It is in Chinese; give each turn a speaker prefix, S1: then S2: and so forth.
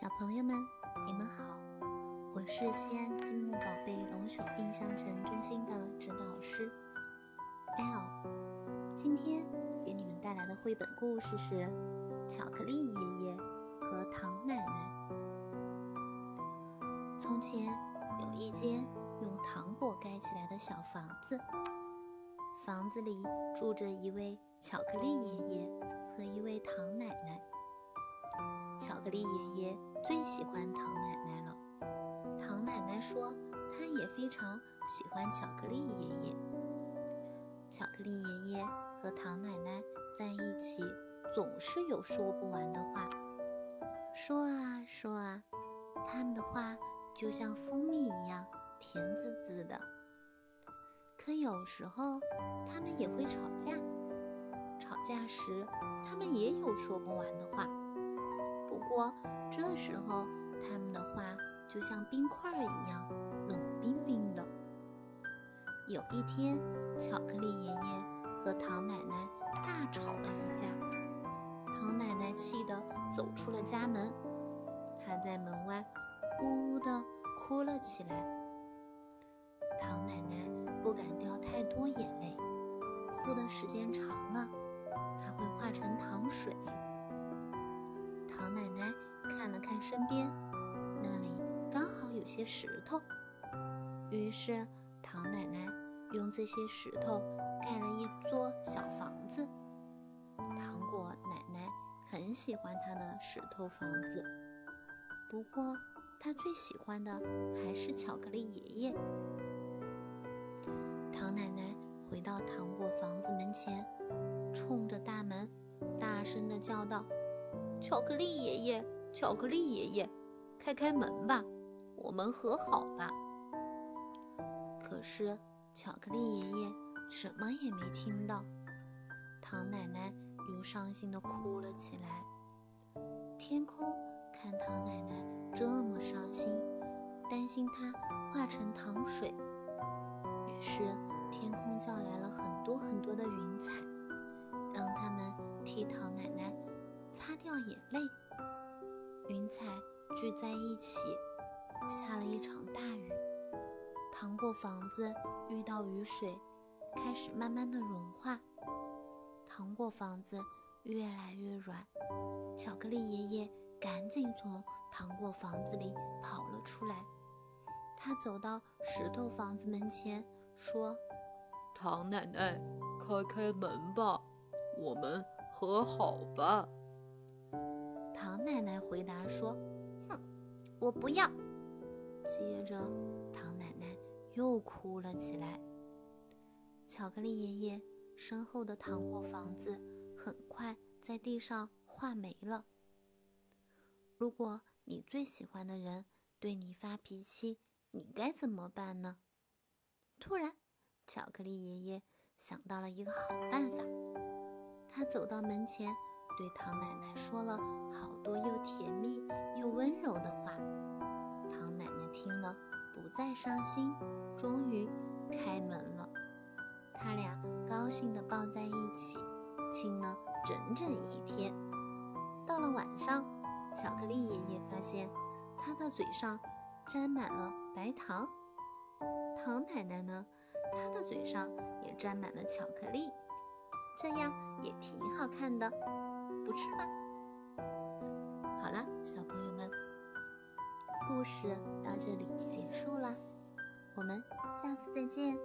S1: 小朋友们，你们好，我是西安积木宝贝龙首印象城中心的指导老师 L。今天给你们带来的绘本故事是《巧克力爷爷和糖奶奶》。从前有一间用糖果盖起来的小房子，房子里住着一位巧克力爷爷巧克力爷爷最喜欢糖奶奶了。糖奶奶说，她也非常喜欢巧克力爷爷。巧克力爷爷和糖奶奶在一起，总是有说不完的话，说啊说啊，他们的话就像蜂蜜一样甜滋滋的。可有时候，他们也会吵架。吵架时，他们也有说不完的话。不过这时候，他们的话就像冰块一样冷冰冰的。有一天，巧克力爷爷和糖奶奶大吵了一架，糖奶奶气得走出了家门，她在门外呜呜地哭了起来。糖奶奶不敢掉太多眼泪，哭的时间长了，她会化成糖水。奶奶看了看身边，那里刚好有些石头，于是糖奶奶用这些石头盖了一座小房子。糖果奶奶很喜欢她的石头房子，不过她最喜欢的还是巧克力爷爷。糖奶奶回到糖果房子门前，冲着大门大声地叫道。巧克力爷爷，巧克力爷爷，开开门吧，我们和好吧。可是巧克力爷爷什么也没听到，糖奶奶又伤心地哭了起来。天空看糖奶奶这么伤心，担心她化成糖水，于是天空叫来了很多很多的云彩，让他们替糖奶奶。掉眼泪，云彩聚在一起，下了一场大雨。糖果房子遇到雨水，开始慢慢的融化。糖果房子越来越软，巧克力爷爷赶紧从糖果房子里跑了出来。他走到石头房子门前，说：“
S2: 糖奶奶，开开门吧，我们和好吧。”
S1: 唐奶奶回答说：“哼，我不要。”接着，唐奶奶又哭了起来。巧克力爷爷身后的糖果房子很快在地上化没了。如果你最喜欢的人对你发脾气，你该怎么办呢？突然，巧克力爷爷想到了一个好办法。他走到门前。对唐奶奶说了好多又甜蜜又温柔的话，唐奶奶听了不再伤心，终于开门了。他俩高兴地抱在一起，亲了整整一天。到了晚上，巧克力爷爷发现他的嘴上沾满了白糖，唐奶奶呢，她的嘴上也沾满了巧克力，这样也挺好看的。不吃吗？好了，小朋友们，故事到这里结束了，我们下次再见。